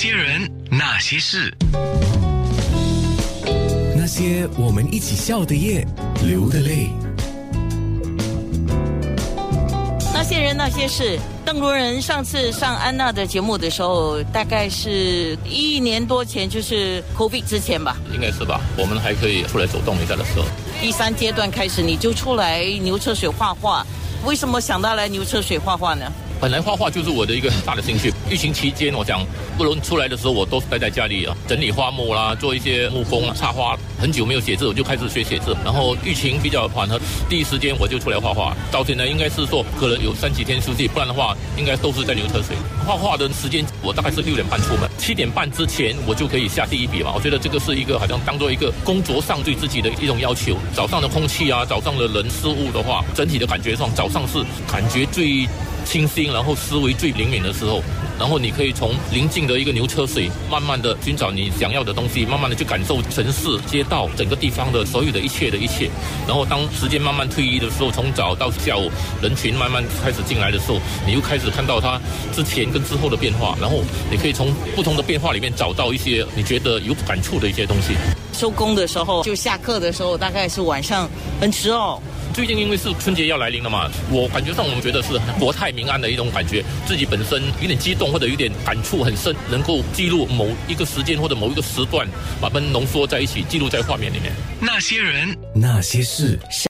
些人，那些事，那些我们一起笑的夜，流的泪。那些人那些事，邓如人上次上安娜的节目的时候，大概是一年多前，就是 COVID 之前吧。应该是吧，我们还可以出来走动一下的时候。第三阶段开始，你就出来牛车水画画。为什么想到来牛车水画画呢？本来画画就是我的一个很大的兴趣。疫情期间，我想不能出来的时候，我都是待在家里啊，整理花木啦，做一些木工、插花。很久没有写字，我就开始学写字。然后疫情比较缓和，第一时间我就出来画画。到现在应该是说，可能有三几天休息，不然的话，应该都是在流车水画画的时间。我大概是六点半出门，七点半之前我就可以下第一笔嘛。我觉得这个是一个好像当做一个工作上对自己的一种要求。早上的空气啊，早上的人事物的话，整体的感觉上，早上是感觉最。清新，然后思维最灵敏的时候，然后你可以从临近的一个牛车水，慢慢的寻找你想要的东西，慢慢的去感受城市街道整个地方的所有的一切的一切。然后当时间慢慢推移的时候，从早到下午，人群慢慢开始进来的时候，你又开始看到它之前跟之后的变化。然后你可以从不同的变化里面找到一些你觉得有感触的一些东西。收工的时候，就下课的时候，大概是晚上很迟哦。最近因为是春节要来临了嘛，我感觉上我们觉得是国泰民安的一种感觉，自己本身有点激动或者有点感触很深，能够记录某一个时间或者某一个时段，把它们浓缩在一起，记录在画面里面。那些人，那些事。